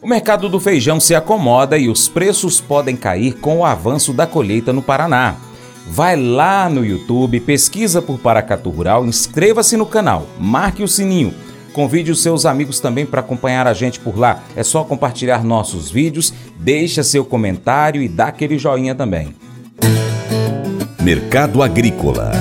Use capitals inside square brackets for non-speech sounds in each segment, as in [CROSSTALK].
O mercado do feijão se acomoda e os preços podem cair com o avanço da colheita no Paraná. Vai lá no YouTube, pesquisa por Paracatu Rural, inscreva-se no canal, marque o sininho. Convide os seus amigos também para acompanhar a gente por lá. É só compartilhar nossos vídeos, deixa seu comentário e dá aquele joinha também. Mercado Agrícola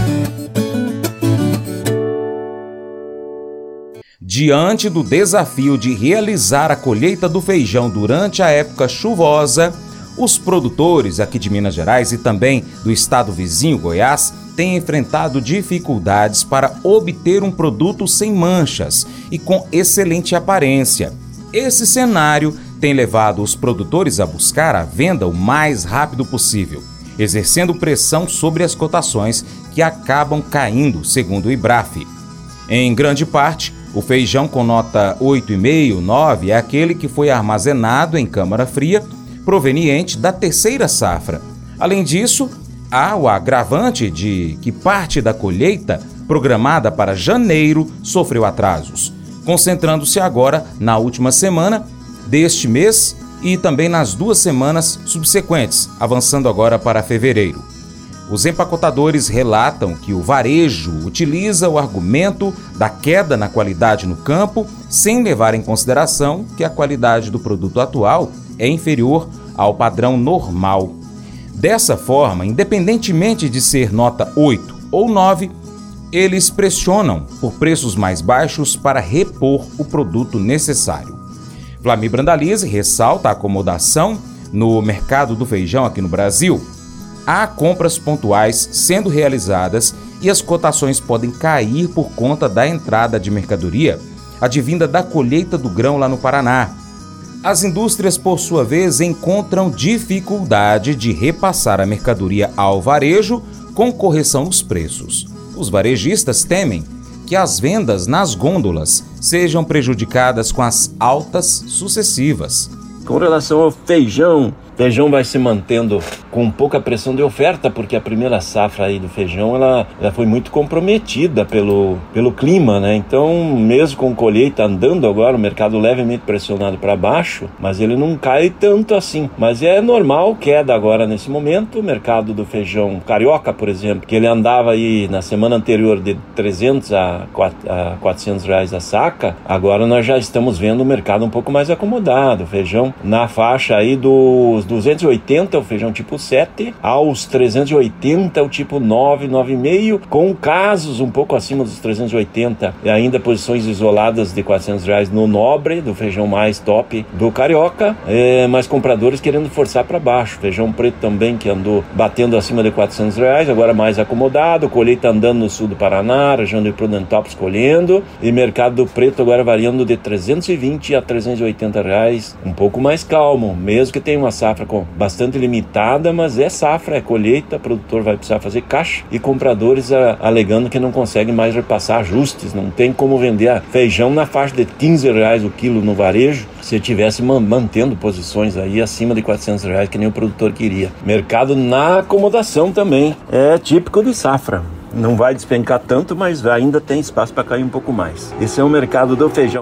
Diante do desafio de realizar a colheita do feijão durante a época chuvosa, os produtores aqui de Minas Gerais e também do estado vizinho Goiás têm enfrentado dificuldades para obter um produto sem manchas e com excelente aparência. Esse cenário tem levado os produtores a buscar a venda o mais rápido possível, exercendo pressão sobre as cotações que acabam caindo, segundo o IBRAF. Em grande parte, o feijão com nota 8,5, 9 é aquele que foi armazenado em câmara fria proveniente da terceira safra. Além disso, há o agravante de que parte da colheita, programada para janeiro, sofreu atrasos, concentrando-se agora na última semana deste mês e também nas duas semanas subsequentes, avançando agora para fevereiro. Os empacotadores relatam que o varejo utiliza o argumento da queda na qualidade no campo, sem levar em consideração que a qualidade do produto atual é inferior ao padrão normal. Dessa forma, independentemente de ser nota 8 ou 9, eles pressionam por preços mais baixos para repor o produto necessário. Flamir Brandalize ressalta a acomodação no mercado do feijão aqui no Brasil. Há compras pontuais sendo realizadas e as cotações podem cair por conta da entrada de mercadoria advinda da colheita do grão lá no Paraná, as indústrias, por sua vez, encontram dificuldade de repassar a mercadoria ao varejo com correção nos preços. Os varejistas temem que as vendas nas gôndolas sejam prejudicadas com as altas sucessivas. Com relação ao feijão, feijão vai se mantendo com pouca pressão de oferta, porque a primeira safra aí do feijão ela, ela foi muito comprometida pelo, pelo clima, né? Então, mesmo com colheita andando agora, o mercado levemente pressionado para baixo, mas ele não cai tanto assim. Mas é normal queda agora nesse momento. O mercado do feijão carioca, por exemplo, que ele andava aí na semana anterior de 300 a 400 reais a saca, agora nós já estamos vendo o mercado um pouco mais acomodado. O feijão na faixa aí dos 280, o feijão tipo 7, aos 380, o tipo 9, 9,5, com casos um pouco acima dos 380, e ainda posições isoladas de 400 reais no nobre, do feijão mais top do carioca, é, mas compradores querendo forçar para baixo. Feijão preto também que andou batendo acima de 400 reais, agora mais acomodado, colheita andando no sul do Paraná, região de Prudentópolis colhendo, e mercado preto agora variando de 320 a 380 reais, um pouco mais calmo, mesmo que tenha uma safra safra bastante limitada, mas é safra, é colheita, produtor vai precisar fazer caixa e compradores a, ah, alegando que não conseguem mais repassar ajustes, não tem como vender feijão na faixa de 15 reais o quilo no varejo se tivesse mantendo posições aí acima de 400 reais que nem o produtor queria. Mercado na acomodação também é típico de safra. Não vai despencar tanto, mas ainda tem espaço para cair um pouco mais. Esse é o mercado do feijão.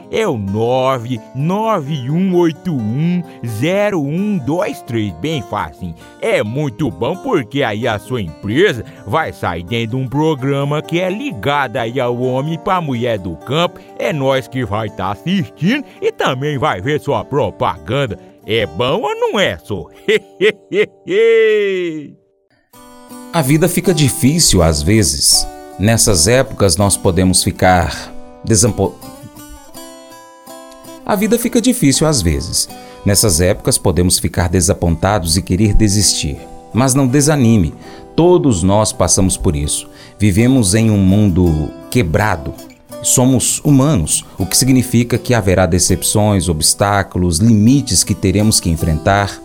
é o 991810123, bem fácil. É muito bom porque aí a sua empresa vai sair dentro de um programa que é ligado aí ao homem para mulher do campo. É nós que vai estar tá assistindo e também vai ver sua propaganda. É bom ou não é, só? [LAUGHS] a vida fica difícil às vezes. Nessas épocas nós podemos ficar desampo... A vida fica difícil às vezes. Nessas épocas podemos ficar desapontados e querer desistir. Mas não desanime, todos nós passamos por isso. Vivemos em um mundo quebrado. Somos humanos, o que significa que haverá decepções, obstáculos, limites que teremos que enfrentar.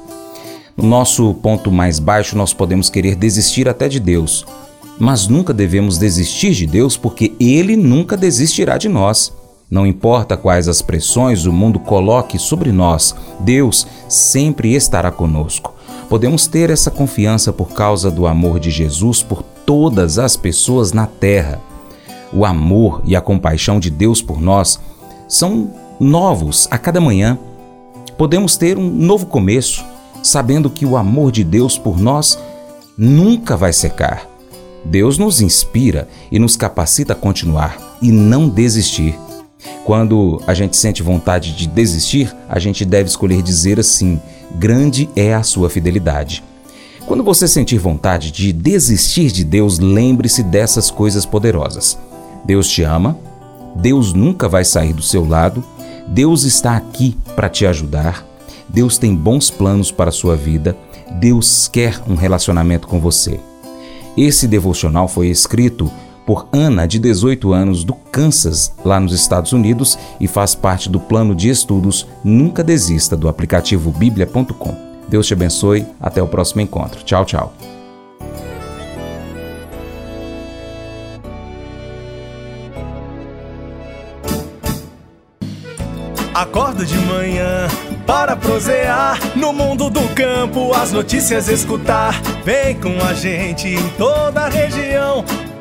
No nosso ponto mais baixo, nós podemos querer desistir até de Deus. Mas nunca devemos desistir de Deus porque Ele nunca desistirá de nós. Não importa quais as pressões o mundo coloque sobre nós, Deus sempre estará conosco. Podemos ter essa confiança por causa do amor de Jesus por todas as pessoas na terra. O amor e a compaixão de Deus por nós são novos a cada manhã. Podemos ter um novo começo, sabendo que o amor de Deus por nós nunca vai secar. Deus nos inspira e nos capacita a continuar e não desistir. Quando a gente sente vontade de desistir, a gente deve escolher dizer assim: grande é a sua fidelidade. Quando você sentir vontade de desistir de Deus, lembre-se dessas coisas poderosas. Deus te ama, Deus nunca vai sair do seu lado, Deus está aqui para te ajudar, Deus tem bons planos para a sua vida, Deus quer um relacionamento com você. Esse devocional foi escrito por Ana, de 18 anos, do Kansas, lá nos Estados Unidos, e faz parte do plano de estudos Nunca Desista do aplicativo bíblia.com. Deus te abençoe, até o próximo encontro. Tchau, tchau. Acordo de manhã para prosear no mundo do campo, as notícias escutar. Vem com a gente em toda a região